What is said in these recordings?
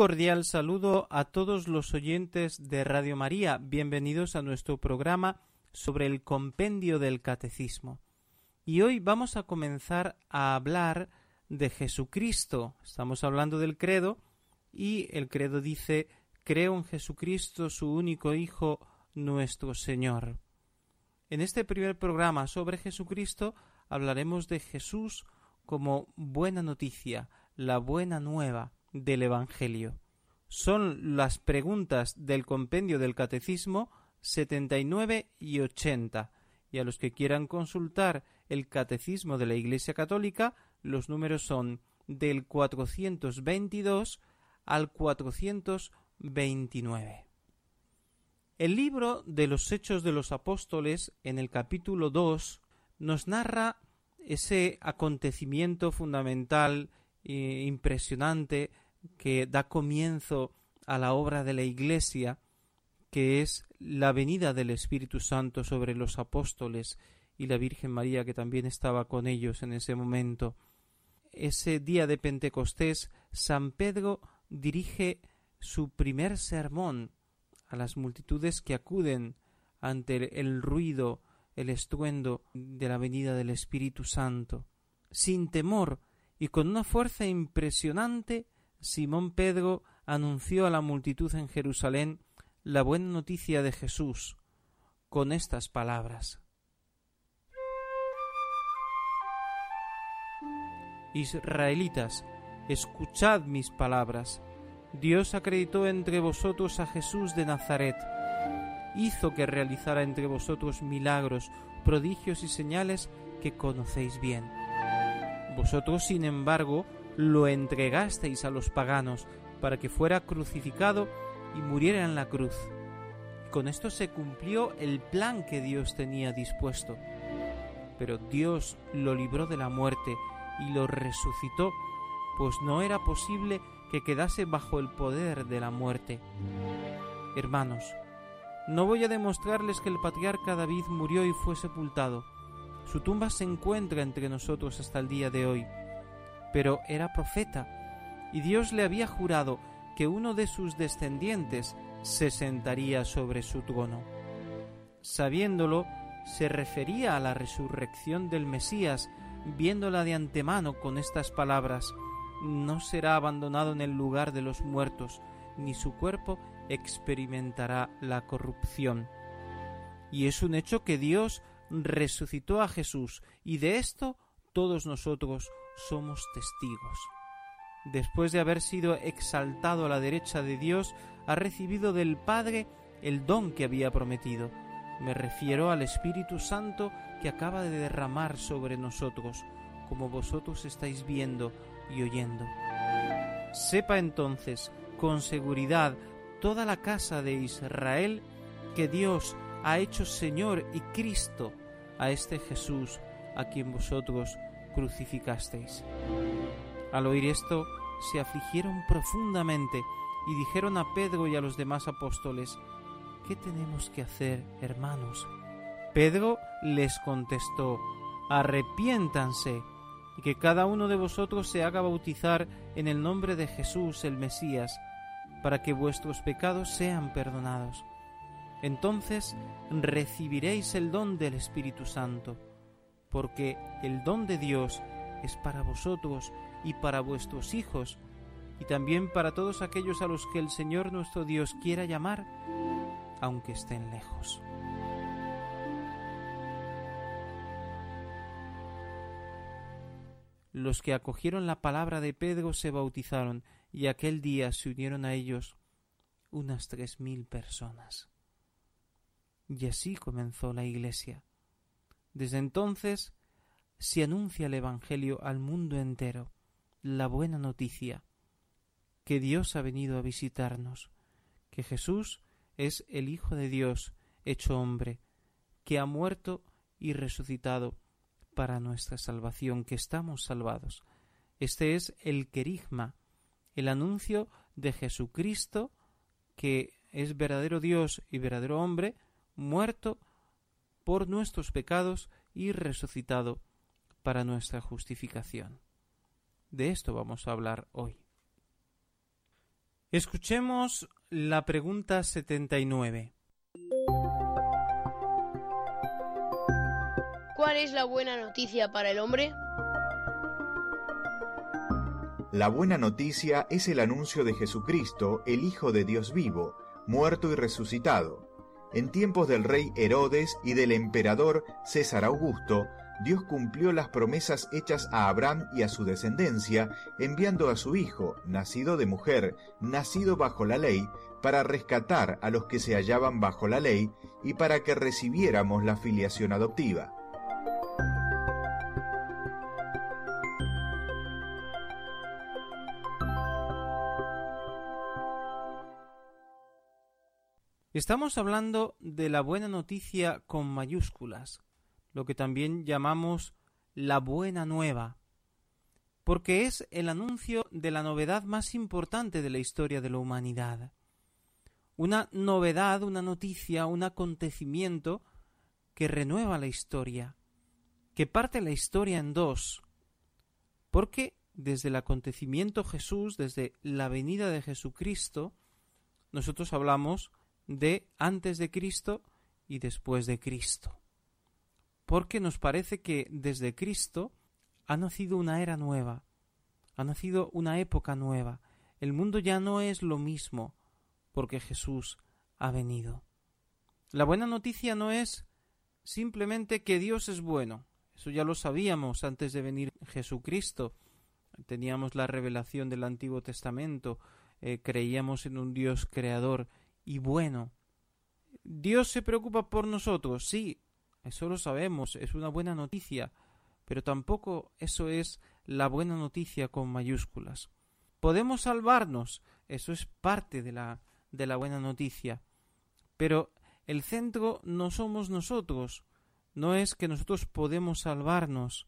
Cordial saludo a todos los oyentes de Radio María. Bienvenidos a nuestro programa sobre el compendio del catecismo. Y hoy vamos a comenzar a hablar de Jesucristo. Estamos hablando del credo y el credo dice creo en Jesucristo, su único Hijo, nuestro Señor. En este primer programa sobre Jesucristo hablaremos de Jesús como buena noticia, la buena nueva del Evangelio. Son las preguntas del compendio del Catecismo 79 y 80. Y a los que quieran consultar el Catecismo de la Iglesia Católica, los números son del 422 al 429. El libro de los Hechos de los Apóstoles, en el capítulo 2, nos narra ese acontecimiento fundamental impresionante que da comienzo a la obra de la Iglesia, que es la venida del Espíritu Santo sobre los apóstoles y la Virgen María que también estaba con ellos en ese momento. Ese día de Pentecostés, San Pedro dirige su primer sermón a las multitudes que acuden ante el ruido, el estruendo de la venida del Espíritu Santo. Sin temor, y con una fuerza impresionante, Simón Pedro anunció a la multitud en Jerusalén la buena noticia de Jesús con estas palabras. Israelitas, escuchad mis palabras. Dios acreditó entre vosotros a Jesús de Nazaret, hizo que realizara entre vosotros milagros, prodigios y señales que conocéis bien vosotros, sin embargo, lo entregasteis a los paganos para que fuera crucificado y muriera en la cruz. Con esto se cumplió el plan que Dios tenía dispuesto. Pero Dios lo libró de la muerte y lo resucitó, pues no era posible que quedase bajo el poder de la muerte. Hermanos, no voy a demostrarles que el patriarca David murió y fue sepultado su tumba se encuentra entre nosotros hasta el día de hoy. Pero era profeta, y Dios le había jurado que uno de sus descendientes se sentaría sobre su trono. Sabiéndolo, se refería a la resurrección del Mesías, viéndola de antemano con estas palabras No será abandonado en el lugar de los muertos, ni su cuerpo experimentará la corrupción. Y es un hecho que Dios resucitó a Jesús y de esto todos nosotros somos testigos. Después de haber sido exaltado a la derecha de Dios, ha recibido del Padre el don que había prometido. Me refiero al Espíritu Santo que acaba de derramar sobre nosotros, como vosotros estáis viendo y oyendo. Sepa entonces con seguridad toda la casa de Israel que Dios ha hecho Señor y Cristo a este Jesús a quien vosotros crucificasteis. Al oír esto, se afligieron profundamente y dijeron a Pedro y a los demás apóstoles, ¿qué tenemos que hacer, hermanos? Pedro les contestó, arrepiéntanse y que cada uno de vosotros se haga bautizar en el nombre de Jesús el Mesías, para que vuestros pecados sean perdonados entonces recibiréis el don del Espíritu Santo, porque el don de Dios es para vosotros y para vuestros hijos, y también para todos aquellos a los que el Señor nuestro Dios quiera llamar, aunque estén lejos. Los que acogieron la palabra de Pedro se bautizaron, y aquel día se unieron a ellos unas tres mil personas. Y así comenzó la Iglesia. Desde entonces se anuncia el Evangelio al mundo entero, la buena noticia, que Dios ha venido a visitarnos, que Jesús es el Hijo de Dios hecho hombre, que ha muerto y resucitado para nuestra salvación, que estamos salvados. Este es el querigma, el anuncio de Jesucristo, que es verdadero Dios y verdadero hombre, muerto por nuestros pecados y resucitado para nuestra justificación. De esto vamos a hablar hoy. Escuchemos la pregunta 79. ¿Cuál es la buena noticia para el hombre? La buena noticia es el anuncio de Jesucristo, el Hijo de Dios vivo, muerto y resucitado. En tiempos del rey Herodes y del emperador César Augusto, Dios cumplió las promesas hechas a Abraham y a su descendencia, enviando a su Hijo, nacido de mujer, nacido bajo la ley, para rescatar a los que se hallaban bajo la ley y para que recibiéramos la filiación adoptiva. Estamos hablando de la buena noticia con mayúsculas, lo que también llamamos la buena nueva, porque es el anuncio de la novedad más importante de la historia de la humanidad. Una novedad, una noticia, un acontecimiento que renueva la historia, que parte la historia en dos, porque desde el acontecimiento Jesús, desde la venida de Jesucristo, nosotros hablamos de antes de Cristo y después de Cristo. Porque nos parece que desde Cristo ha nacido una era nueva, ha nacido una época nueva. El mundo ya no es lo mismo porque Jesús ha venido. La buena noticia no es simplemente que Dios es bueno. Eso ya lo sabíamos antes de venir Jesucristo. Teníamos la revelación del Antiguo Testamento, eh, creíamos en un Dios creador y bueno. Dios se preocupa por nosotros, sí, eso lo sabemos, es una buena noticia, pero tampoco eso es la buena noticia con mayúsculas. Podemos salvarnos, eso es parte de la, de la buena noticia, pero el centro no somos nosotros, no es que nosotros podemos salvarnos,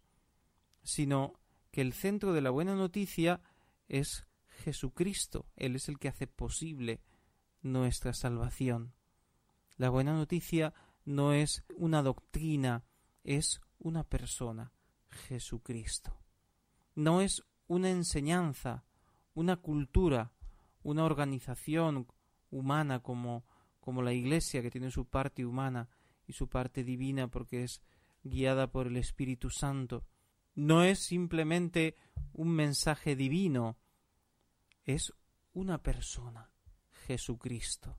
sino que el centro de la buena noticia es Jesucristo, Él es el que hace posible nuestra salvación. La buena noticia no es una doctrina, es una persona, Jesucristo. No es una enseñanza, una cultura, una organización humana como, como la Iglesia, que tiene su parte humana y su parte divina porque es guiada por el Espíritu Santo. No es simplemente un mensaje divino, es una persona, Jesucristo.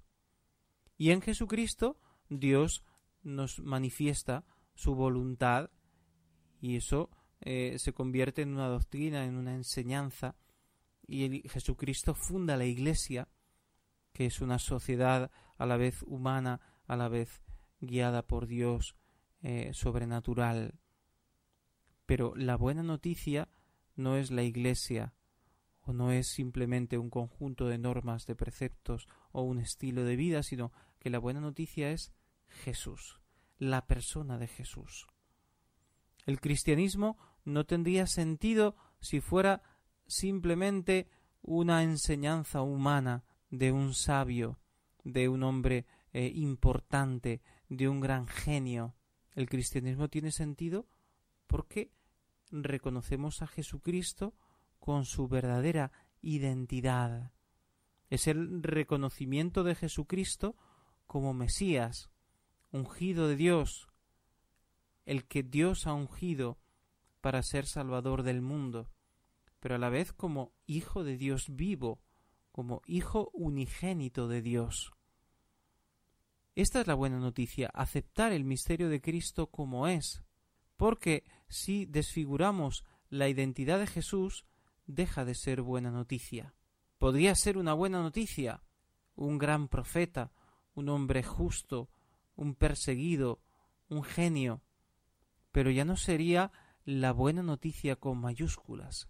Y en Jesucristo Dios nos manifiesta su voluntad y eso eh, se convierte en una doctrina, en una enseñanza y Jesucristo funda la Iglesia, que es una sociedad a la vez humana, a la vez guiada por Dios eh, sobrenatural. Pero la buena noticia no es la Iglesia, o no es simplemente un conjunto de normas, de preceptos o un estilo de vida, sino que la buena noticia es Jesús, la persona de Jesús. El cristianismo no tendría sentido si fuera simplemente una enseñanza humana de un sabio, de un hombre eh, importante, de un gran genio. El cristianismo tiene sentido porque reconocemos a Jesucristo con su verdadera identidad. Es el reconocimiento de Jesucristo como Mesías, ungido de Dios, el que Dios ha ungido para ser Salvador del mundo, pero a la vez como Hijo de Dios vivo, como Hijo unigénito de Dios. Esta es la buena noticia, aceptar el misterio de Cristo como es, porque si desfiguramos la identidad de Jesús, deja de ser buena noticia. Podría ser una buena noticia un gran profeta, un hombre justo, un perseguido, un genio, pero ya no sería la buena noticia con mayúsculas.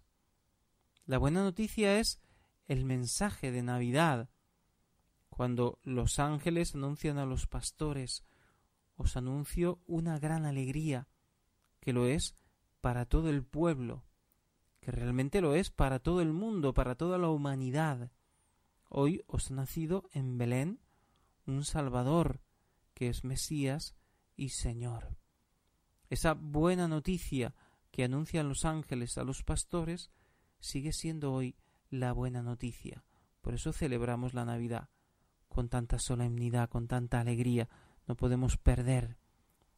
La buena noticia es el mensaje de Navidad, cuando los ángeles anuncian a los pastores, os anuncio una gran alegría, que lo es para todo el pueblo, que realmente lo es para todo el mundo, para toda la humanidad. Hoy os ha nacido en Belén un Salvador, que es Mesías y Señor. Esa buena noticia que anuncian los ángeles a los pastores sigue siendo hoy la buena noticia. Por eso celebramos la Navidad con tanta solemnidad, con tanta alegría. No podemos perder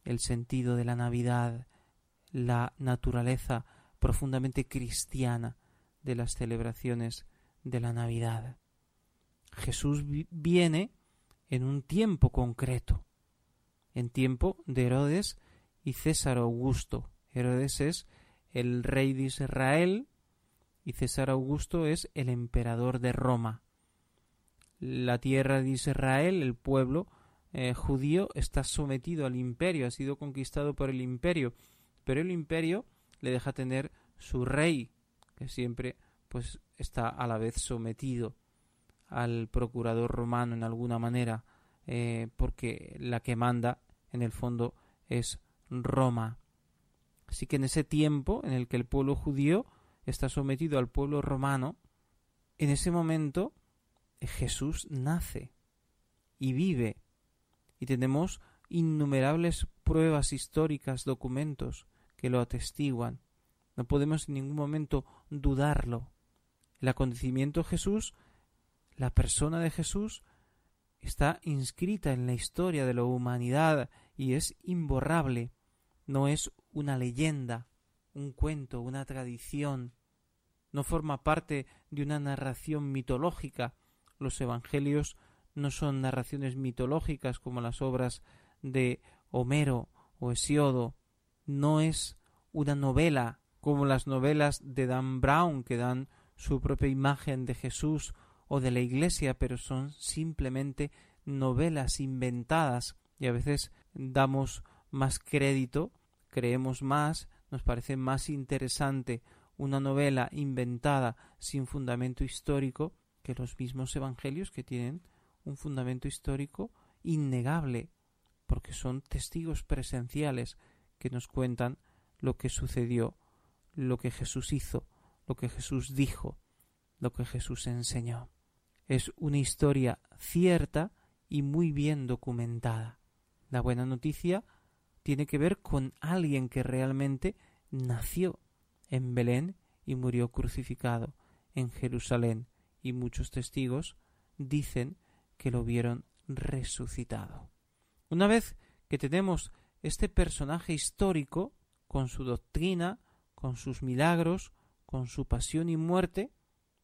el sentido de la Navidad, la naturaleza profundamente cristiana de las celebraciones de la Navidad. Jesús viene en un tiempo concreto, en tiempo de Herodes y César Augusto. Herodes es el rey de Israel y César Augusto es el emperador de Roma. La tierra de Israel, el pueblo eh, judío, está sometido al imperio, ha sido conquistado por el imperio, pero el imperio le deja tener su rey, que siempre pues está a la vez sometido al procurador romano en alguna manera, eh, porque la que manda en el fondo es Roma. Así que en ese tiempo en el que el pueblo judío está sometido al pueblo romano, en ese momento Jesús nace y vive. Y tenemos innumerables pruebas históricas, documentos que lo atestiguan. No podemos en ningún momento dudarlo. El acontecimiento de Jesús, la persona de Jesús, está inscrita en la historia de la humanidad y es imborrable. No es una leyenda, un cuento, una tradición. No forma parte de una narración mitológica. Los evangelios no son narraciones mitológicas como las obras de Homero o Hesiodo. No es una novela como las novelas de Dan Brown que dan su propia imagen de Jesús o de la Iglesia, pero son simplemente novelas inventadas y a veces damos más crédito, creemos más, nos parece más interesante una novela inventada sin fundamento histórico que los mismos evangelios que tienen un fundamento histórico innegable, porque son testigos presenciales que nos cuentan lo que sucedió lo que Jesús hizo, lo que Jesús dijo, lo que Jesús enseñó. Es una historia cierta y muy bien documentada. La buena noticia tiene que ver con alguien que realmente nació en Belén y murió crucificado en Jerusalén y muchos testigos dicen que lo vieron resucitado. Una vez que tenemos este personaje histórico con su doctrina, con sus milagros, con su pasión y muerte,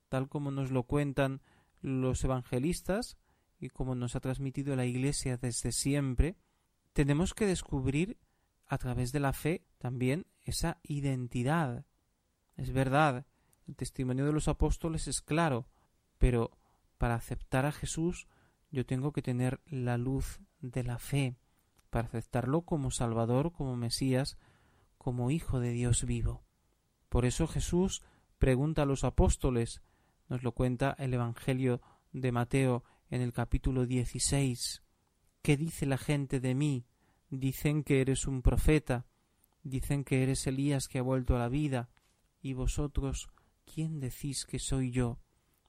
tal como nos lo cuentan los evangelistas y como nos ha transmitido la Iglesia desde siempre, tenemos que descubrir a través de la fe también esa identidad. Es verdad, el testimonio de los apóstoles es claro, pero para aceptar a Jesús yo tengo que tener la luz de la fe, para aceptarlo como Salvador, como Mesías, como Hijo de Dios vivo. Por eso Jesús pregunta a los apóstoles, nos lo cuenta el Evangelio de Mateo en el capítulo 16, ¿qué dice la gente de mí? Dicen que eres un profeta, dicen que eres Elías que ha vuelto a la vida, y vosotros, ¿quién decís que soy yo?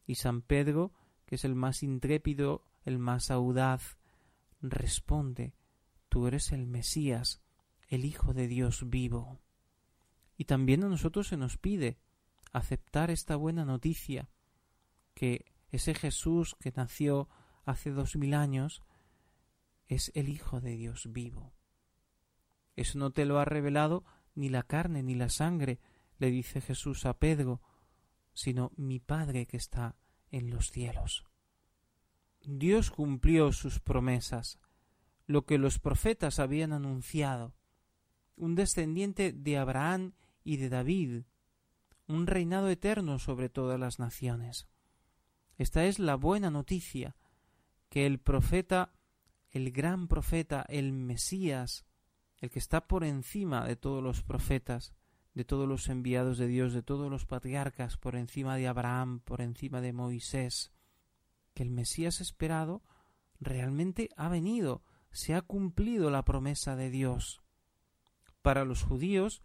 Y San Pedro, que es el más intrépido, el más audaz, responde, tú eres el Mesías, el Hijo de Dios vivo. Y también a nosotros se nos pide aceptar esta buena noticia, que ese Jesús que nació hace dos mil años es el Hijo de Dios vivo. Eso no te lo ha revelado ni la carne ni la sangre, le dice Jesús a Pedro, sino mi Padre que está en los cielos. Dios cumplió sus promesas, lo que los profetas habían anunciado un descendiente de Abraham y de David, un reinado eterno sobre todas las naciones. Esta es la buena noticia, que el profeta, el gran profeta, el Mesías, el que está por encima de todos los profetas, de todos los enviados de Dios, de todos los patriarcas, por encima de Abraham, por encima de Moisés, que el Mesías esperado realmente ha venido, se ha cumplido la promesa de Dios. Para los judíos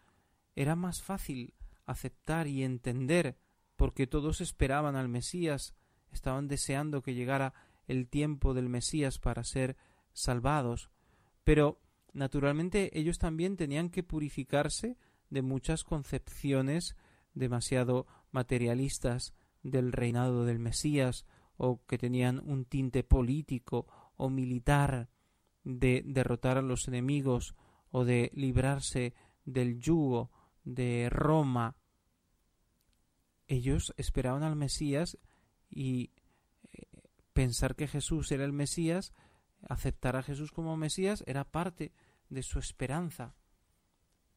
era más fácil aceptar y entender, porque todos esperaban al Mesías, estaban deseando que llegara el tiempo del Mesías para ser salvados, pero naturalmente ellos también tenían que purificarse de muchas concepciones demasiado materialistas del reinado del Mesías o que tenían un tinte político o militar de derrotar a los enemigos o de librarse del yugo de Roma. Ellos esperaban al Mesías y eh, pensar que Jesús era el Mesías, aceptar a Jesús como Mesías era parte de su esperanza.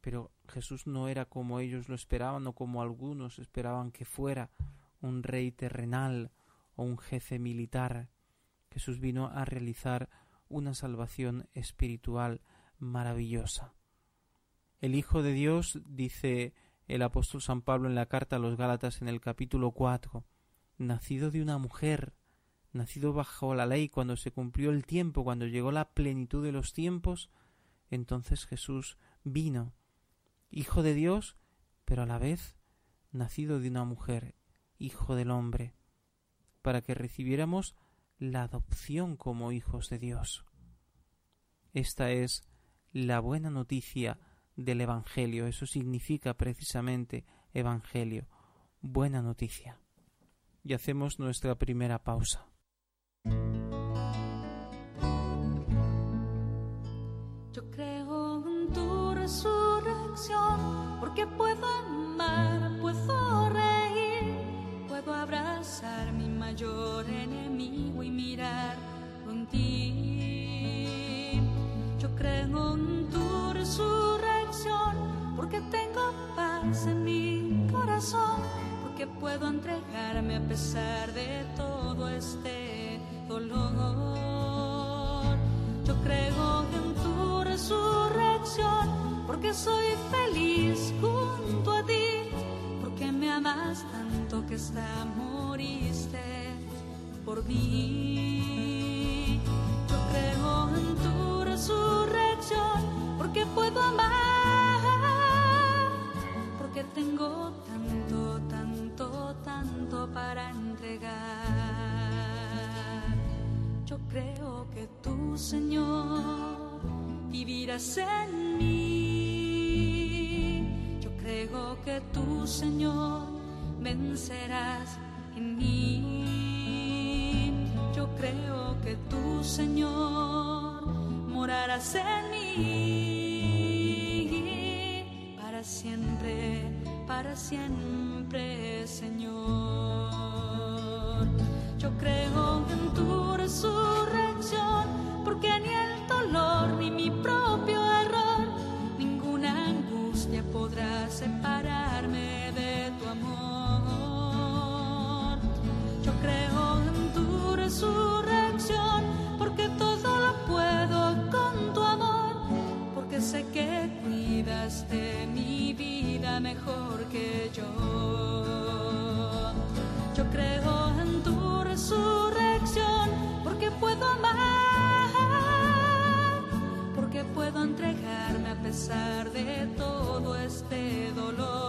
Pero Jesús no era como ellos lo esperaban o como algunos esperaban que fuera un rey terrenal o un jefe militar. Jesús vino a realizar una salvación espiritual maravillosa. El Hijo de Dios, dice el apóstol San Pablo en la carta a los Gálatas en el capítulo cuatro, nacido de una mujer, nacido bajo la ley, cuando se cumplió el tiempo, cuando llegó la plenitud de los tiempos, entonces Jesús vino, Hijo de Dios, pero a la vez nacido de una mujer, Hijo del hombre, para que recibiéramos la adopción como hijos de Dios. Esta es la buena noticia del Evangelio. Eso significa precisamente Evangelio, buena noticia. Y hacemos nuestra primera pausa. Yo creo en tu resurrección, porque puedo entregarme en mí. Yo creo que tú, Señor, vencerás en mí. Yo creo que tú, Señor, morarás en mí. Para siempre, para siempre, sé que cuidas de mi vida mejor que yo. Yo creo en tu resurrección, porque puedo amar, porque puedo entregarme a pesar de todo este dolor.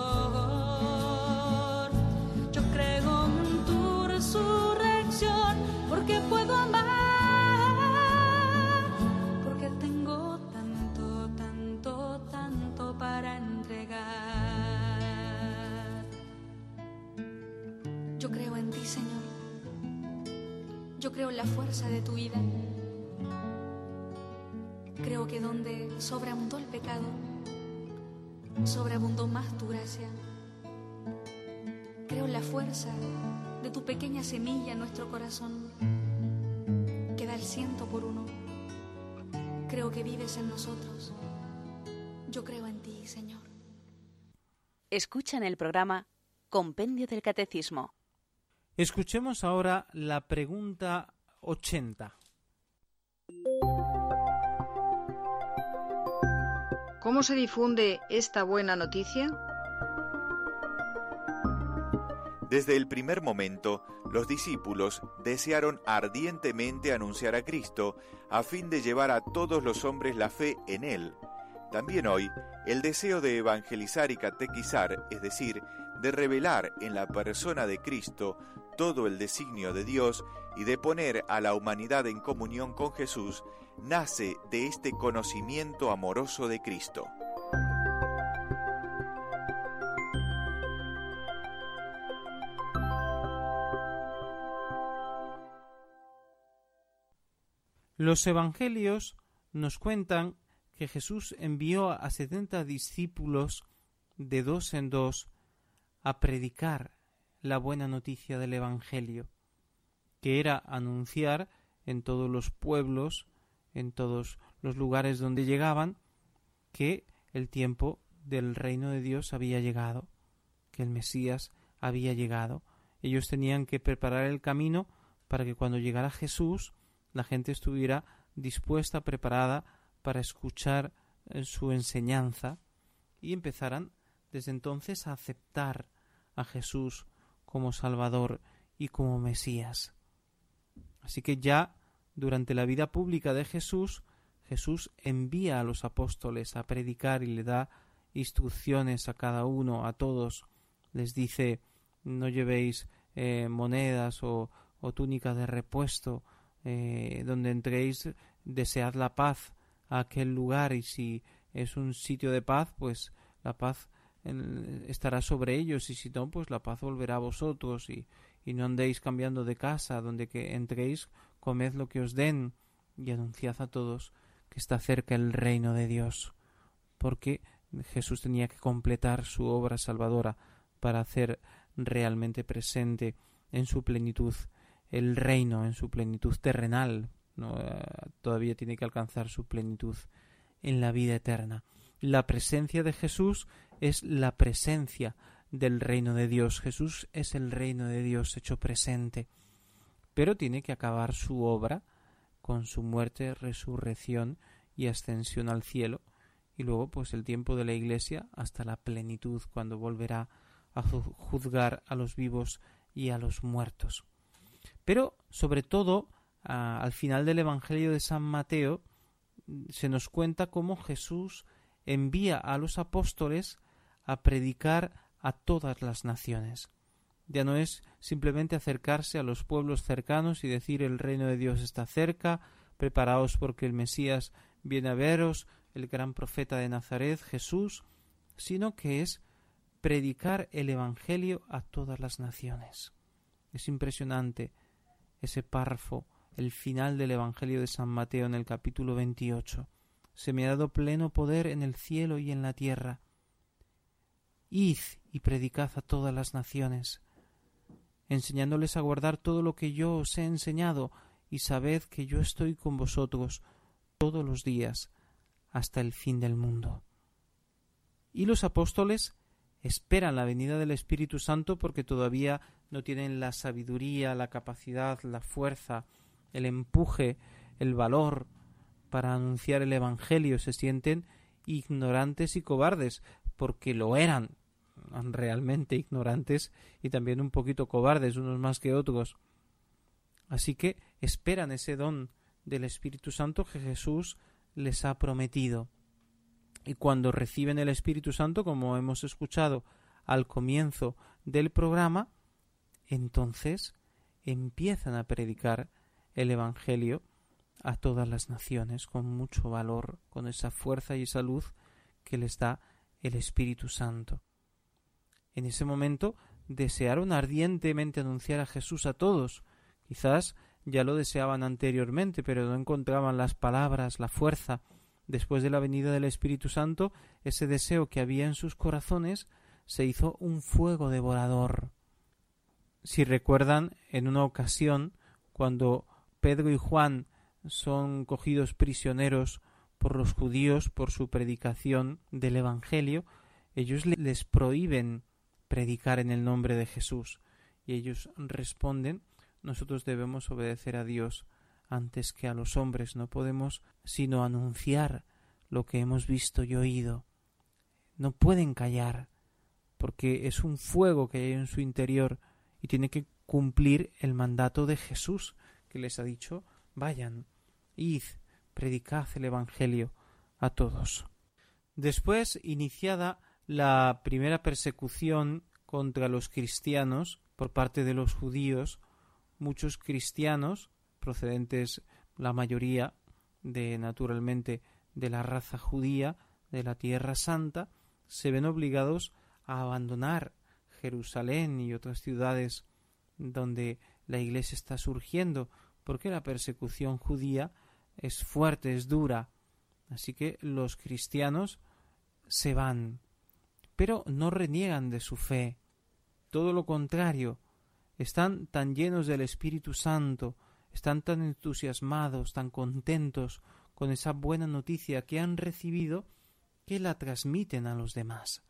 Yo creo en tu resurrección, creo en la fuerza de tu vida. Creo que donde sobreabundó el pecado, sobreabundó más tu gracia. Creo en la fuerza de tu pequeña semilla en nuestro corazón, que da el ciento por uno. Creo que vives en nosotros. Yo creo en ti, Señor. Escuchan el programa Compendio del Catecismo Escuchemos ahora la pregunta 80. ¿Cómo se difunde esta buena noticia? Desde el primer momento, los discípulos desearon ardientemente anunciar a Cristo a fin de llevar a todos los hombres la fe en Él. También hoy, el deseo de evangelizar y catequizar, es decir, de revelar en la persona de Cristo todo el designio de Dios y de poner a la humanidad en comunión con Jesús, nace de este conocimiento amoroso de Cristo. Los evangelios nos cuentan que Jesús envió a setenta discípulos de dos en dos a predicar la buena noticia del Evangelio, que era anunciar en todos los pueblos, en todos los lugares donde llegaban, que el tiempo del reino de Dios había llegado, que el Mesías había llegado. Ellos tenían que preparar el camino para que cuando llegara Jesús la gente estuviera dispuesta, preparada para escuchar eh, su enseñanza y empezaran desde entonces a aceptar a Jesús como Salvador y como Mesías. Así que ya durante la vida pública de Jesús, Jesús envía a los apóstoles a predicar y le da instrucciones a cada uno, a todos. Les dice no llevéis eh, monedas o, o túnicas de repuesto, eh, donde entréis, desead la paz a aquel lugar y si es un sitio de paz, pues la paz estará sobre ellos y si no, pues la paz volverá a vosotros y, y no andéis cambiando de casa, donde que entréis, comed lo que os den y anunciad a todos que está cerca el reino de Dios, porque Jesús tenía que completar su obra salvadora para hacer realmente presente en su plenitud el reino en su plenitud terrenal, ¿no? Eh, todavía tiene que alcanzar su plenitud en la vida eterna. La presencia de Jesús es la presencia del reino de Dios. Jesús es el reino de Dios hecho presente. Pero tiene que acabar su obra con su muerte, resurrección y ascensión al cielo, y luego pues el tiempo de la Iglesia hasta la plenitud, cuando volverá a juzgar a los vivos y a los muertos. Pero, sobre todo, al final del Evangelio de San Mateo, se nos cuenta cómo Jesús envía a los apóstoles a predicar a todas las naciones. Ya no es simplemente acercarse a los pueblos cercanos y decir el reino de Dios está cerca, preparaos porque el Mesías viene a veros, el gran profeta de Nazaret, Jesús, sino que es predicar el Evangelio a todas las naciones. Es impresionante ese párrafo, el final del Evangelio de San Mateo en el capítulo 28. Se me ha dado pleno poder en el cielo y en la tierra. Id y predicad a todas las naciones, enseñándoles a guardar todo lo que yo os he enseñado, y sabed que yo estoy con vosotros todos los días hasta el fin del mundo. Y los apóstoles esperan la venida del Espíritu Santo porque todavía no tienen la sabiduría, la capacidad, la fuerza, el empuje, el valor para anunciar el Evangelio, se sienten ignorantes y cobardes, porque lo eran realmente ignorantes y también un poquito cobardes, unos más que otros. Así que esperan ese don del Espíritu Santo que Jesús les ha prometido. Y cuando reciben el Espíritu Santo, como hemos escuchado al comienzo del programa, entonces empiezan a predicar el Evangelio a todas las naciones con mucho valor, con esa fuerza y salud que les da el Espíritu Santo. En ese momento desearon ardientemente anunciar a Jesús a todos. Quizás ya lo deseaban anteriormente, pero no encontraban las palabras, la fuerza. Después de la venida del Espíritu Santo, ese deseo que había en sus corazones se hizo un fuego devorador si recuerdan, en una ocasión, cuando Pedro y Juan son cogidos prisioneros por los judíos por su predicación del Evangelio, ellos les prohíben predicar en el nombre de Jesús. Y ellos responden nosotros debemos obedecer a Dios antes que a los hombres. No podemos sino anunciar lo que hemos visto y oído. No pueden callar porque es un fuego que hay en su interior y tiene que cumplir el mandato de Jesús, que les ha dicho vayan, id, predicad el Evangelio a todos. Después, iniciada la primera persecución contra los cristianos por parte de los judíos, muchos cristianos, procedentes la mayoría de naturalmente de la raza judía, de la tierra santa, se ven obligados a abandonar Jerusalén y otras ciudades donde la Iglesia está surgiendo, porque la persecución judía es fuerte, es dura. Así que los cristianos se van, pero no reniegan de su fe. Todo lo contrario, están tan llenos del Espíritu Santo, están tan entusiasmados, tan contentos con esa buena noticia que han recibido, que la transmiten a los demás.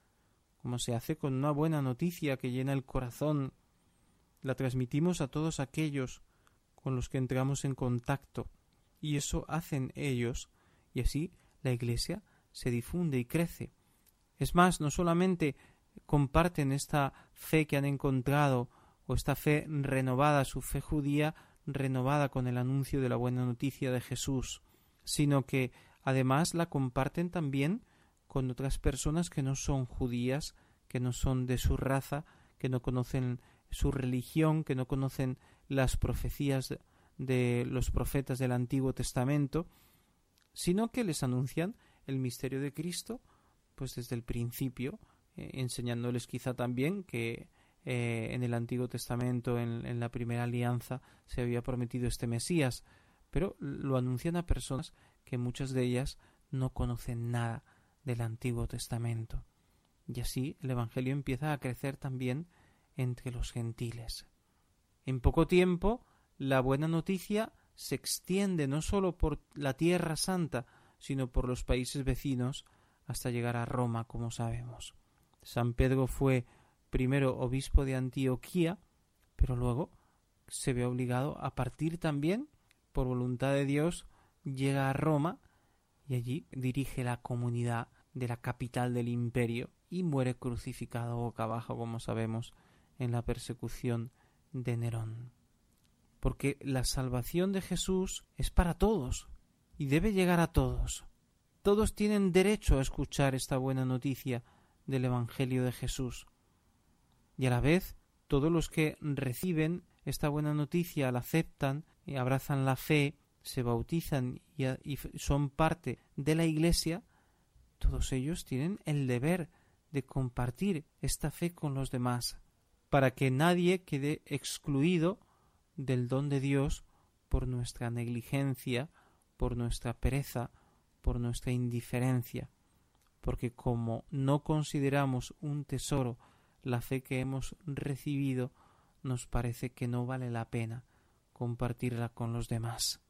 Como se hace con una buena noticia que llena el corazón, la transmitimos a todos aquellos con los que entramos en contacto, y eso hacen ellos, y así la Iglesia se difunde y crece. Es más, no solamente comparten esta fe que han encontrado o esta fe renovada, su fe judía renovada con el anuncio de la buena noticia de Jesús, sino que además la comparten también con otras personas que no son judías, que no son de su raza, que no conocen su religión, que no conocen las profecías de los profetas del Antiguo Testamento, sino que les anuncian el misterio de Cristo, pues desde el principio, eh, enseñándoles quizá también que eh, en el Antiguo Testamento, en, la primera alianza, se había prometido este Mesías, pero lo anuncian a personas que muchas de ellas no conocen nada del Antiguo Testamento. Y así el Evangelio empieza a crecer también entre los gentiles. En poco tiempo, la buena noticia se extiende no sólo por la Tierra Santa, sino por los países vecinos hasta llegar a Roma, como sabemos. San Pedro fue primero obispo de Antioquía, pero luego se ve obligado a partir también, por voluntad de Dios, llega a Roma y allí dirige la comunidad de la capital del imperio y muere crucificado boca abajo, como sabemos, en la persecución de Nerón. Porque la salvación de Jesús es para todos y debe llegar a todos. Todos tienen derecho a escuchar esta buena noticia del Evangelio de Jesús y a la vez todos los que reciben esta buena noticia la aceptan y abrazan la fe, se bautizan y, y son parte de la Iglesia, todos ellos tienen el deber de compartir esta fe con los demás, para que nadie quede excluido del don de Dios por nuestra negligencia, por nuestra pereza, por nuestra indiferencia, porque como no consideramos un tesoro la fe que hemos recibido nos parece que no vale la pena compartirla con los demás.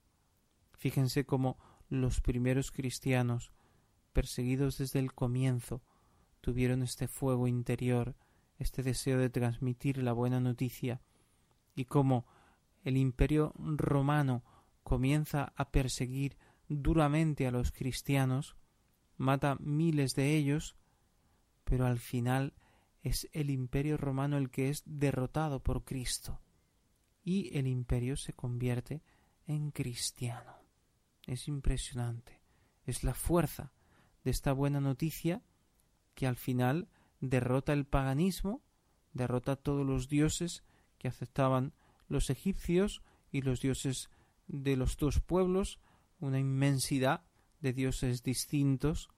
Fíjense cómo los primeros cristianos, perseguidos desde el comienzo, tuvieron este fuego interior, este deseo de transmitir la buena noticia, y cómo el imperio romano comienza a perseguir duramente a los cristianos, mata miles de ellos, pero al final es el imperio romano el que es derrotado por Cristo y el imperio se convierte en cristiano. Es impresionante. Es la fuerza de esta buena noticia que al final derrota el paganismo, derrota todos los dioses que aceptaban los egipcios y los dioses de los dos pueblos, una inmensidad de dioses distintos,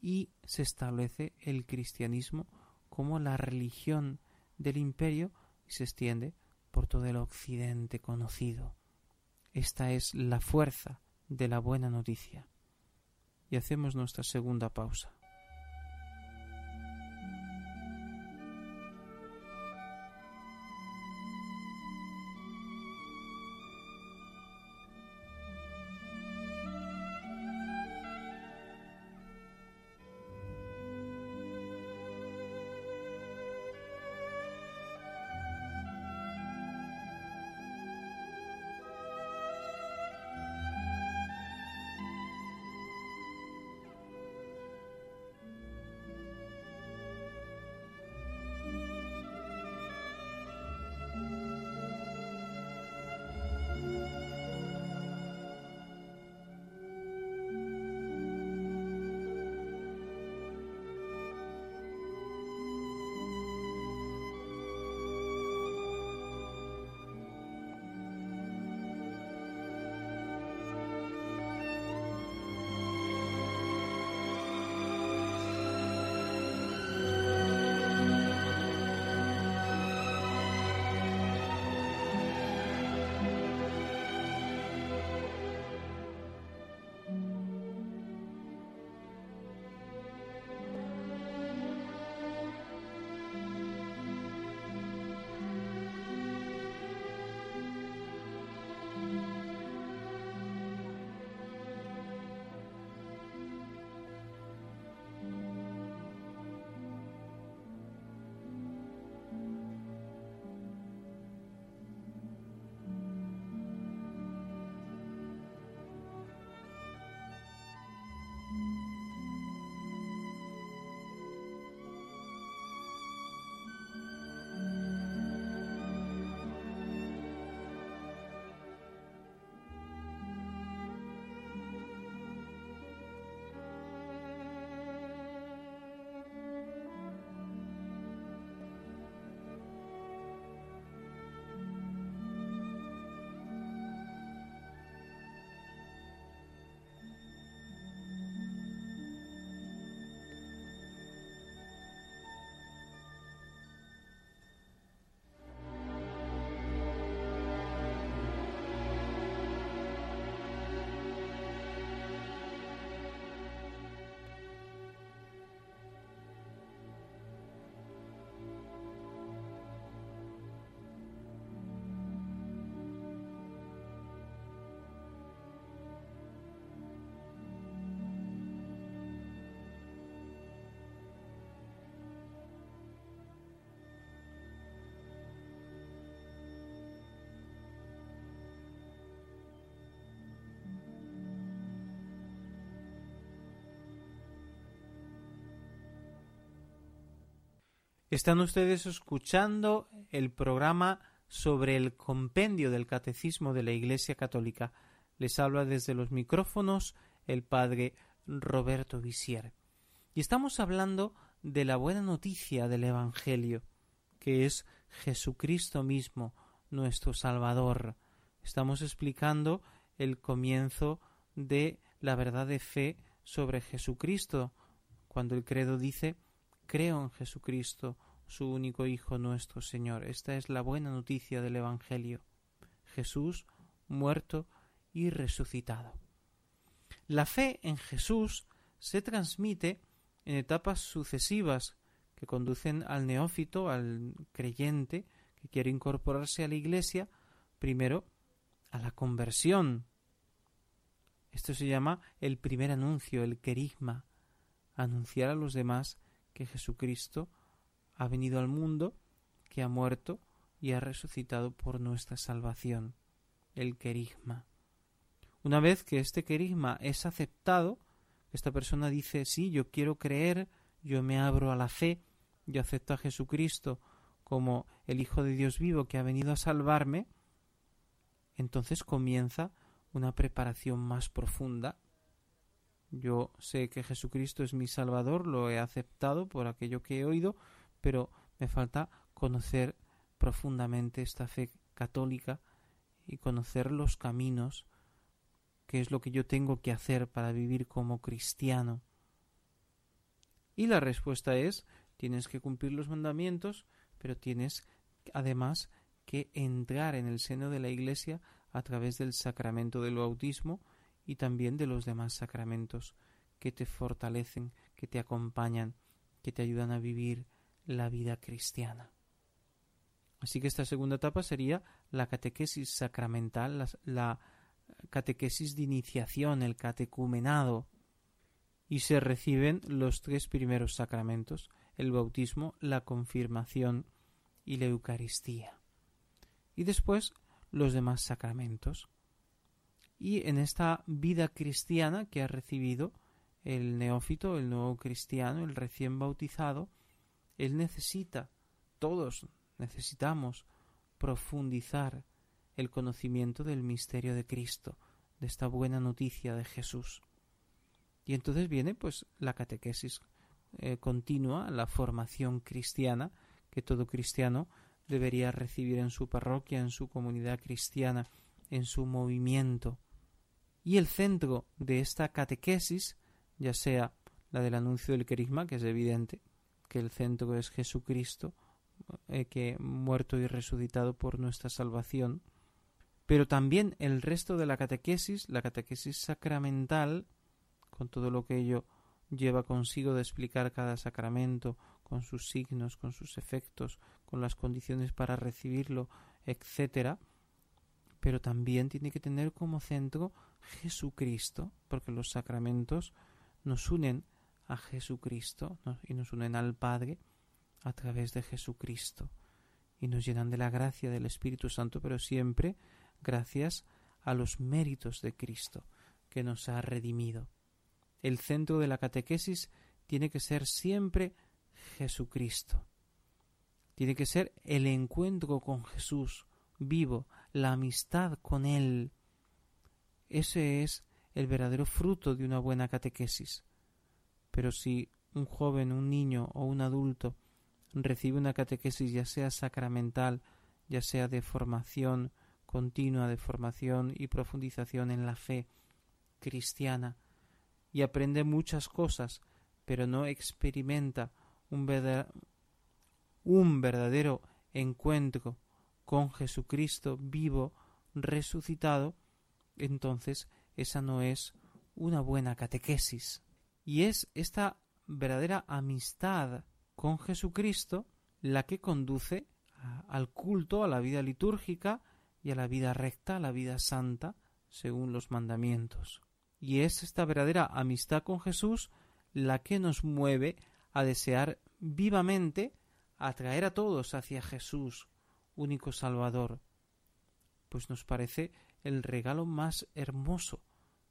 y se establece el cristianismo como la religión del imperio se extiende por todo el occidente conocido. Esta es la fuerza de la buena noticia. Y hacemos nuestra segunda pausa. Están ustedes escuchando el programa sobre el compendio del Catecismo de la Iglesia Católica. Les habla desde los micrófonos el padre Roberto Visier. Y estamos hablando de la buena noticia del Evangelio, que es Jesucristo mismo, nuestro Salvador. Estamos explicando el comienzo de la verdad de fe sobre Jesucristo, cuando el credo dice creo en Jesucristo, su único Hijo nuestro Señor. Esta es la buena noticia del Evangelio. Jesús muerto y resucitado. La fe en Jesús se transmite en etapas sucesivas que conducen al neófito, al creyente que quiere incorporarse a la Iglesia, primero a la conversión. Esto se llama el primer anuncio, el querigma, anunciar a los demás que Jesucristo ha venido al mundo, que ha muerto y ha resucitado por nuestra salvación, el querigma. Una vez que este querigma es aceptado, esta persona dice, sí, yo quiero creer, yo me abro a la fe, yo acepto a Jesucristo como el Hijo de Dios vivo que ha venido a salvarme, entonces comienza una preparación más profunda yo sé que Jesucristo es mi Salvador, lo he aceptado por aquello que he oído, pero me falta conocer profundamente esta fe católica y conocer los caminos, que es lo que yo tengo que hacer para vivir como cristiano. Y la respuesta es, tienes que cumplir los mandamientos, pero tienes además que entrar en el seno de la Iglesia a través del sacramento del bautismo, y también de los demás sacramentos que te fortalecen, que te acompañan, que te ayudan a vivir la vida cristiana. Así que esta segunda etapa sería la catequesis sacramental, la, catequesis de iniciación, el catecumenado, y se reciben los tres primeros sacramentos, el bautismo, la confirmación y la Eucaristía. Y después los demás sacramentos, y en esta vida cristiana que ha recibido el neófito, el nuevo cristiano, el recién bautizado, él necesita, todos necesitamos profundizar el conocimiento del misterio de Cristo, de esta buena noticia de Jesús. Y entonces viene pues la catequesis eh, continua, la formación cristiana que todo cristiano debería recibir en su parroquia, en su comunidad cristiana, en su movimiento. Y el centro de esta catequesis, ya sea la del anuncio del querigma, que es evidente que el centro es Jesucristo, eh, que muerto y resucitado por nuestra salvación, pero también el resto de la catequesis, la catequesis sacramental, con todo lo que ello lleva consigo de explicar cada sacramento, con sus signos, con sus efectos, con las condiciones para recibirlo, etcétera, pero también tiene que tener como centro Jesucristo, porque los sacramentos nos unen a Jesucristo y nos unen al Padre a través de Jesucristo y nos llenan de la gracia del Espíritu Santo, pero siempre gracias a los méritos de Cristo que nos ha redimido. El centro de la catequesis tiene que ser siempre Jesucristo. Tiene que ser el encuentro con Jesús vivo, la amistad con Él. Ese es el verdadero fruto de una buena catequesis. Pero si un joven, un niño o un adulto recibe una catequesis ya sea sacramental, ya sea de formación continua, de formación y profundización en la fe cristiana, y aprende muchas cosas, pero no experimenta un verdadero encuentro con Jesucristo vivo, resucitado, entonces esa no es una buena catequesis. Y es esta verdadera amistad con Jesucristo la que conduce al culto, a la vida litúrgica y a la vida recta, a la vida santa, según los mandamientos. Y es esta verdadera amistad con Jesús la que nos mueve a desear vivamente atraer a todos hacia Jesús, único Salvador, pues nos parece el regalo más hermoso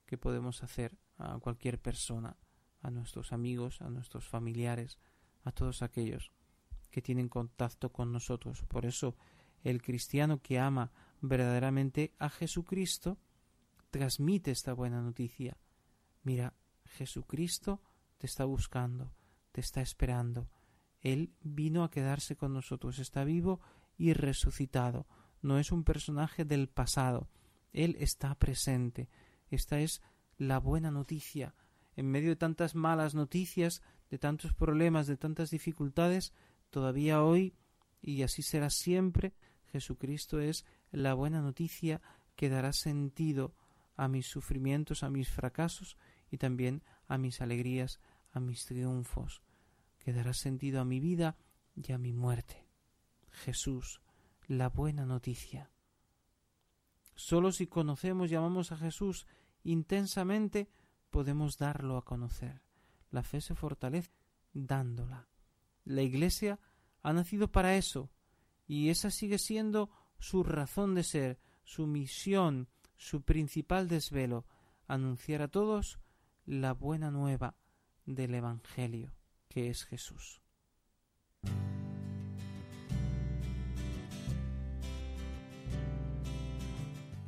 que podemos hacer a cualquier persona, a nuestros amigos, a nuestros familiares, a todos aquellos que tienen contacto con nosotros. Por eso el cristiano que ama verdaderamente a Jesucristo transmite esta buena noticia. Mira, Jesucristo te está buscando, te está esperando. Él vino a quedarse con nosotros, está vivo y resucitado. No es un personaje del pasado, Él está presente. Esta es la buena noticia. En medio de tantas malas noticias, de tantos problemas, de tantas dificultades, todavía hoy, y así será siempre, Jesucristo es la buena noticia que dará sentido a mis sufrimientos, a mis fracasos y también a mis alegrías, a mis triunfos, que dará sentido a mi vida y a mi muerte. Jesús, la buena noticia. Solo si conocemos y amamos a Jesús intensamente, podemos darlo a conocer. La fe se fortalece dándola. La Iglesia ha nacido para eso, y esa sigue siendo su razón de ser, su misión, su principal desvelo, anunciar a todos la buena nueva del Evangelio, que es Jesús.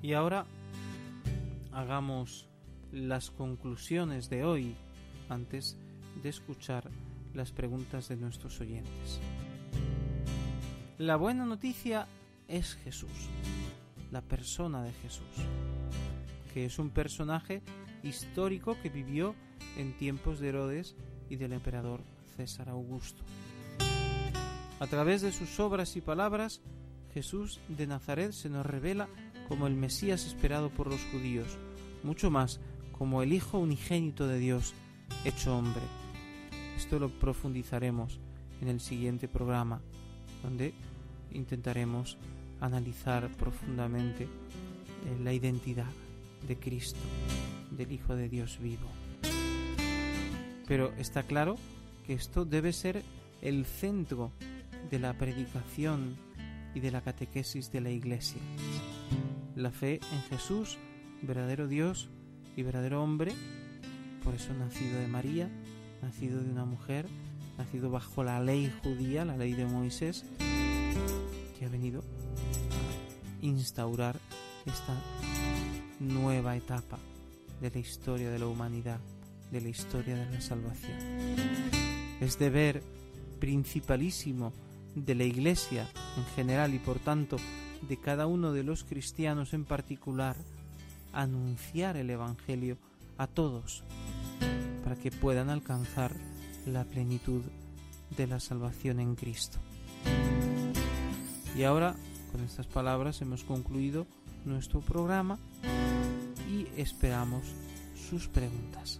Y ahora hagamos las conclusiones de hoy antes de escuchar las preguntas de nuestros oyentes. La buena noticia es Jesús, la persona de Jesús, que es un personaje histórico que vivió en tiempos de Herodes y del emperador César Augusto. A través de sus obras y palabras, Jesús de Nazaret se nos revela como el Mesías esperado por los judíos, mucho más como el Hijo unigénito de Dios, hecho hombre. Esto lo profundizaremos en el siguiente programa, donde intentaremos analizar profundamente eh, la identidad de Cristo, del Hijo de Dios vivo. Pero está claro que esto debe ser el centro de la predicación y de la catequesis de la Iglesia. La fe en Jesús, verdadero Dios y verdadero hombre, por eso nacido de María, nacido de una mujer, nacido bajo la ley judía, la ley de Moisés, que ha venido a instaurar esta nueva etapa de la historia de la humanidad, de la historia de la salvación. Es deber principalísimo de la Iglesia en general y por tanto de cada uno de los cristianos en particular anunciar el Evangelio a todos para que puedan alcanzar la plenitud de la salvación en Cristo. Y ahora, con estas palabras, hemos concluido nuestro programa y esperamos sus preguntas.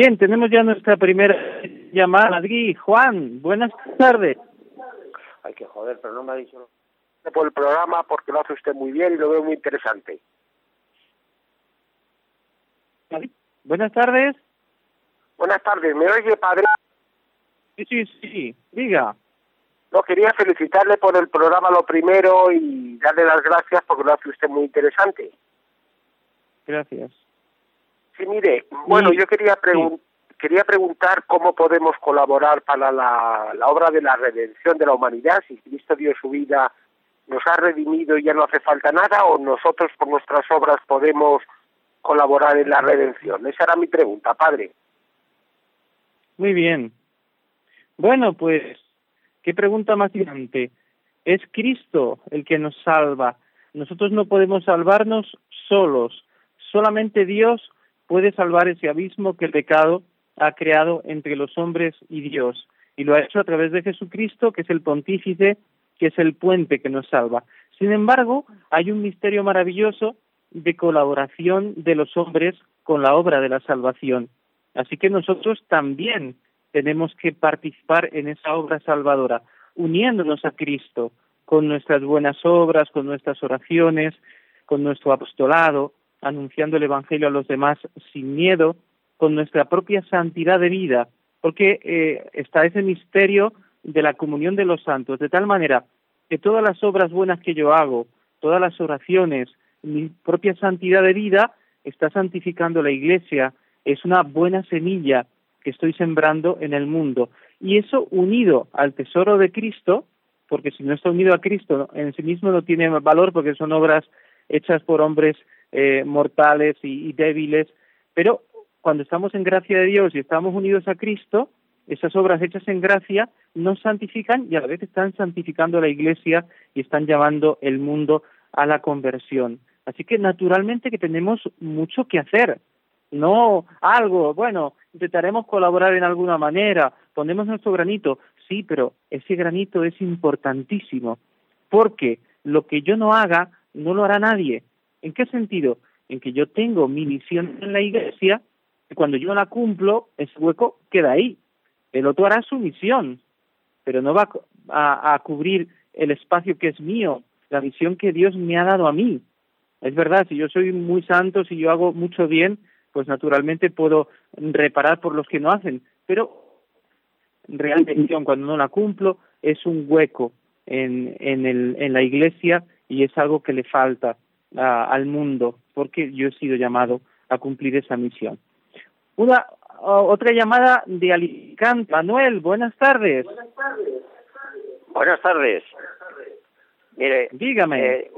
Bien, tenemos ya nuestra primera llamada. Madrid, Juan, buenas tardes. Ay, que joder, pero no me ha dicho por el programa porque lo hace usted muy bien y lo veo muy interesante. Buenas tardes. Buenas tardes, ¿me oye, padre? Sí, sí, sí, diga. No, quería felicitarle por el programa lo primero y darle las gracias porque lo hace usted muy interesante. Gracias. Sí, mire, bueno, yo quería preguntar quería preguntar cómo podemos colaborar para la, la, obra de la redención de la humanidad, si Cristo dio su vida, nos ha redimido y ya no hace falta nada, o nosotros por nuestras obras podemos colaborar en la redención. Esa era mi pregunta, padre. Muy bien. Bueno, pues, qué pregunta más importante. Es Cristo el que nos salva. Nosotros no podemos salvarnos solos. Solamente Dios puede salvar ese abismo que el pecado ha creado entre los hombres y Dios. Y lo ha hecho a través de Jesucristo, que es el pontífice, que es el puente que nos salva. Sin embargo, hay un misterio maravilloso de colaboración de los hombres con la obra de la salvación. Así que nosotros también tenemos que participar en esa obra salvadora, uniéndonos a Cristo con nuestras buenas obras, con nuestras oraciones, con nuestro apostolado, anunciando el Evangelio a los demás sin miedo, con nuestra propia santidad de vida, porque eh, está ese misterio de la comunión de los santos, de tal manera que todas las obras buenas que yo hago, todas las oraciones, mi propia santidad de vida, está santificando la Iglesia, es una buena semilla que estoy sembrando en el mundo. Y eso unido al tesoro de Cristo, porque si no está unido a Cristo en sí mismo no tiene valor porque son obras hechas por hombres eh, mortales y, débiles, pero cuando estamos en gracia de Dios y estamos unidos a Cristo, esas obras hechas en gracia nos santifican y a la vez están santificando la Iglesia y están llevando el mundo a la conversión. Así que naturalmente que tenemos mucho que hacer, no algo, bueno, intentaremos colaborar en alguna manera, ponemos nuestro granito, sí, pero ese granito es importantísimo, porque lo que yo no haga no lo hará nadie. ¿En qué sentido? En que yo tengo mi misión en la iglesia y cuando yo la cumplo, ese hueco queda ahí. El otro hará su misión, pero no va a, cubrir el espacio que es mío, la misión que Dios me ha dado a mí. Es verdad, si yo soy muy santo, si yo hago mucho bien, pues naturalmente puedo reparar por los que no hacen, pero realmente cuando no la cumplo es un hueco en, en, el, en la iglesia y es algo que le falta al mundo, porque yo he sido llamado a cumplir esa misión. Una otra llamada de Alicante. Manuel, buenas tardes. Buenas tardes. Buenas tardes. Mire, dígame. Eh,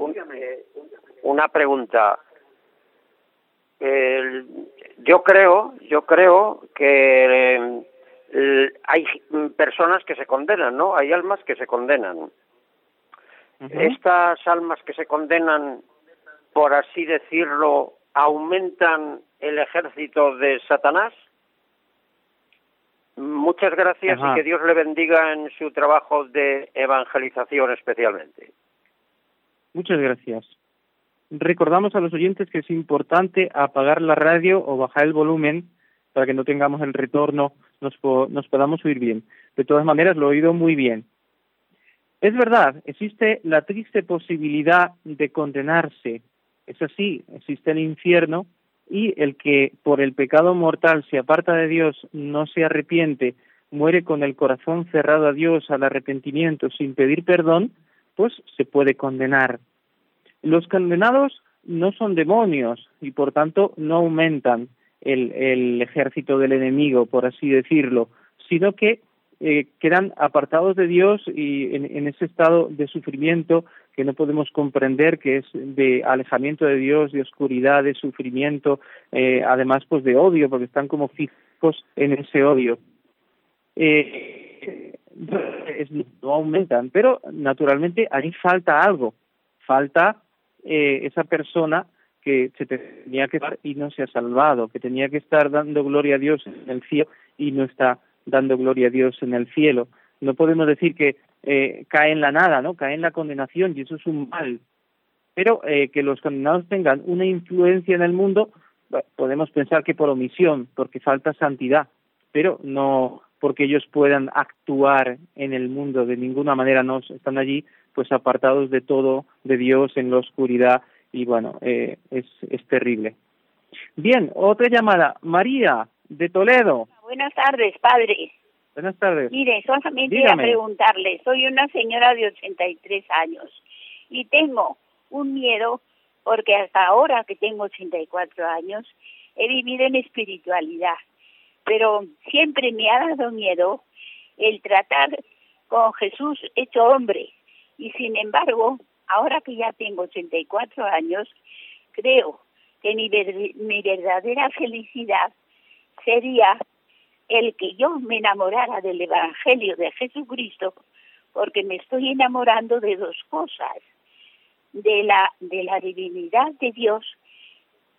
una pregunta. yo creo, yo creo que eh, hay personas que se condenan, ¿no? Hay almas que se condenan. Estas almas que se condenan por así decirlo, aumentan el ejército de Satanás? Muchas gracias y que Dios le bendiga en su trabajo de evangelización especialmente. Muchas gracias. Recordamos a los oyentes que es importante apagar la radio o bajar el volumen para que no tengamos el retorno, nos, nos podamos oír bien. De todas maneras, lo he oído muy bien. Es verdad, existe la triste posibilidad de condenarse es así, existe el infierno y el que por el pecado mortal se aparta de Dios, no se arrepiente, muere con el corazón cerrado a Dios, al arrepentimiento, sin pedir perdón, pues se puede condenar. Los condenados no son demonios y por tanto no aumentan el, el ejército del enemigo, por así decirlo, sino que eh, quedan apartados de Dios y en, ese estado de sufrimiento que no podemos comprender, que es de alejamiento de Dios, de oscuridad, de sufrimiento, eh, además pues de odio, porque están como fijos en ese odio. Eh, no aumentan, pero naturalmente ahí falta algo, falta esa persona que se tenía que dar y no se ha salvado, que tenía que estar dando gloria a Dios en el cielo y no está dando gloria a Dios en el cielo. No podemos decir que eh, cae en la nada, ¿no? Cae en la condenación y eso es un mal. Pero eh, que los condenados tengan una influencia en el mundo, podemos pensar que por omisión, porque falta santidad, pero no porque ellos puedan actuar en el mundo de ninguna manera, no están allí pues apartados de todo, de Dios en la oscuridad y bueno, eh, es, es terrible. Bien, otra llamada. María, de Toledo. Buenas tardes, padre. Buenas tardes. Mire, solamente a preguntarle, soy una señora de 83 años y tengo un miedo porque hasta ahora que tengo 84 años he vivido en espiritualidad, pero siempre me ha dado miedo el tratar con Jesús hecho hombre y sin embargo, ahora que ya tengo 84 años, creo que mi, mi verdadera felicidad sería el que yo me enamorara del Evangelio de Jesucristo, porque me estoy enamorando de dos cosas, de la, de la divinidad de Dios,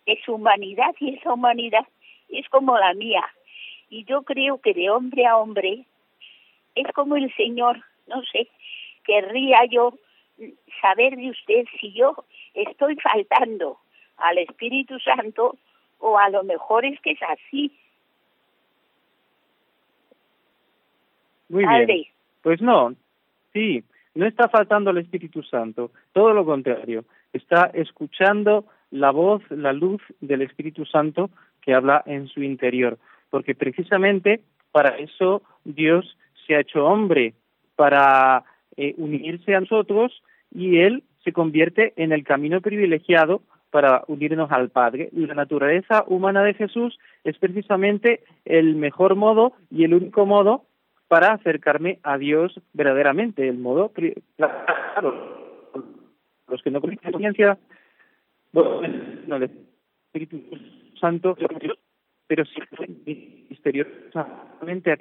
de su humanidad, y esa humanidad es como la mía. Y yo creo que de hombre a hombre es como el Señor, no sé, querría yo saber de usted si yo estoy faltando al Espíritu Santo o a lo mejor es que es así. Muy bien. Pues no, sí, no está faltando al Espíritu Santo, todo lo contrario, está escuchando la voz, la luz del Espíritu Santo que habla en su interior, porque precisamente para eso Dios se ha hecho hombre, para eh, unirse a nosotros y Él se convierte en el camino privilegiado para unirnos al Padre. La naturaleza humana de Jesús es precisamente el mejor modo y el único modo para acercarme a Dios verdaderamente. El modo, los que no conocen conciencia, no, el Espíritu Santo, pero sí misteriosamente a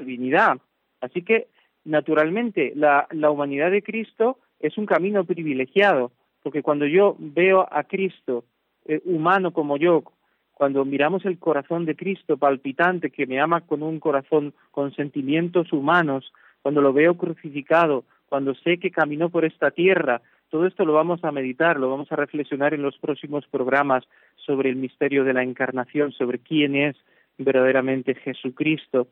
divinidad. Así que, naturalmente, la, la humanidad de Cristo es un camino privilegiado porque cuando yo veo a Cristo eh, humano como yo, cuando miramos el corazón de Cristo palpitante, que me ama con un corazón con sentimientos humanos, cuando lo veo crucificado, cuando sé que caminó por esta tierra, todo esto lo vamos a meditar, lo vamos a reflexionar en los próximos programas sobre el misterio de la encarnación, sobre quién es verdaderamente Jesucristo.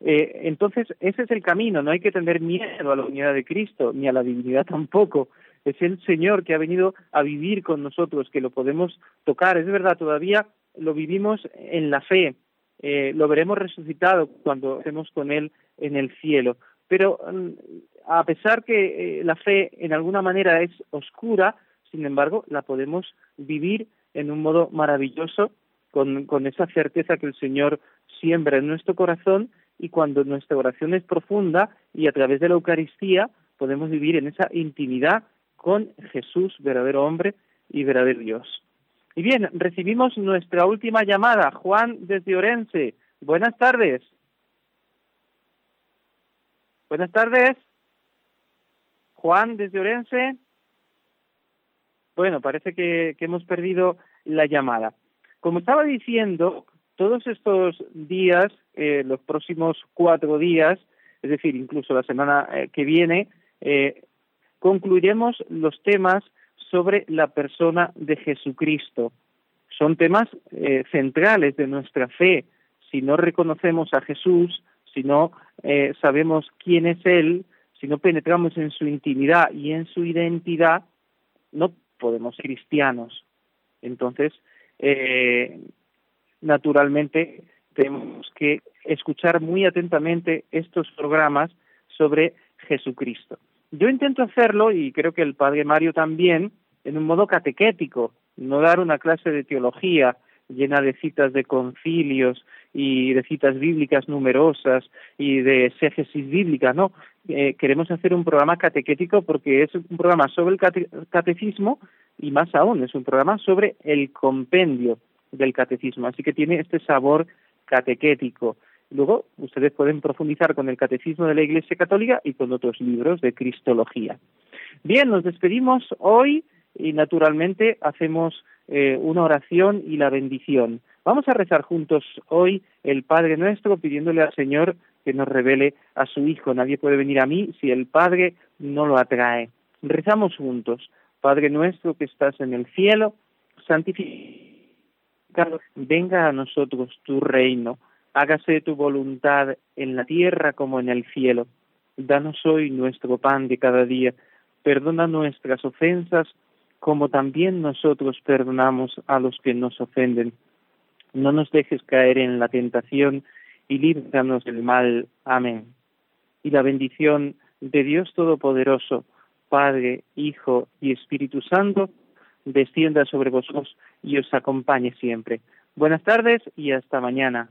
Eh, entonces, ese es el camino, no hay que tener miedo a la unidad de Cristo, ni a la divinidad tampoco, es el Señor que ha venido a vivir con nosotros, que lo podemos tocar. Es verdad, todavía lo vivimos en la fe, eh, lo veremos resucitado cuando estemos con Él en el cielo. Pero mm, a pesar que eh, la fe en alguna manera es oscura, sin embargo, la podemos vivir en un modo maravilloso, con, con esa certeza que el Señor siembra en nuestro corazón y cuando nuestra oración es profunda y a través de la Eucaristía podemos vivir en esa intimidad con Jesús, verdadero hombre y verdadero Dios. Y bien, recibimos nuestra última llamada, Juan desde Orense. Buenas tardes. Buenas tardes. Juan desde Orense. Bueno, parece que, hemos perdido la llamada. Como estaba diciendo, todos estos días, eh, los próximos cuatro días, es decir, incluso la semana eh, que viene, eh, concluiremos los temas sobre la persona de Jesucristo. Son temas eh, centrales de nuestra fe. Si no reconocemos a Jesús, si no eh, sabemos quién es Él, si no penetramos en su intimidad y en su identidad, no podemos ser cristianos. Entonces, eh, naturalmente, tenemos que escuchar muy atentamente estos programas sobre Jesucristo. Yo intento hacerlo, y creo que el padre Mario también, en un modo catequético, no dar una clase de teología llena de citas de concilios y de citas bíblicas numerosas y de exégesis bíblica, no. Eh, queremos hacer un programa catequético porque es un programa sobre el catecismo y más aún, es un programa sobre el compendio del catecismo, así que tiene este sabor catequético. Luego, ustedes pueden profundizar con el Catecismo de la Iglesia Católica y con otros libros de Cristología. Bien, nos despedimos hoy y naturalmente hacemos eh, una oración y la bendición. Vamos a rezar juntos hoy el Padre nuestro pidiéndole al Señor que nos revele a su Hijo. Nadie puede venir a mí si el Padre no lo atrae. Rezamos juntos. Padre nuestro que estás en el cielo, santificado. Venga a nosotros tu reino. Hágase tu voluntad en la tierra como en el cielo. Danos hoy nuestro pan de cada día. Perdona nuestras ofensas como también nosotros perdonamos a los que nos ofenden. No nos dejes caer en la tentación y líbranos del mal. Amén. Y la bendición de Dios Todopoderoso, Padre, Hijo y Espíritu Santo, descienda sobre vosotros y os acompañe siempre. Buenas tardes y hasta mañana.